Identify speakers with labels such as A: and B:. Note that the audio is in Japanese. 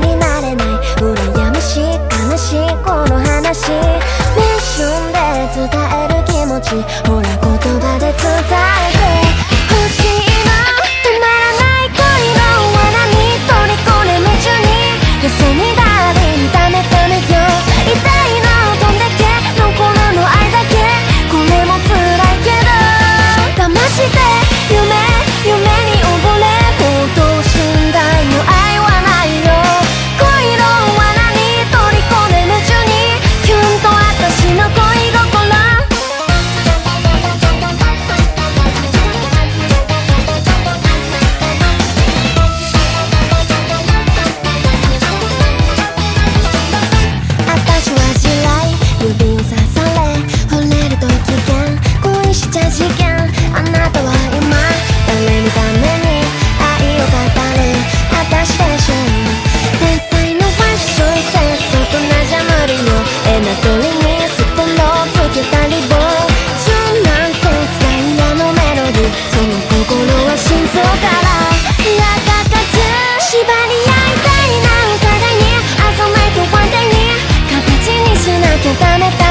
A: になれない。羨ましい悲しいこの話。一瞬で伝える気持ち。ほら言葉で伝えためた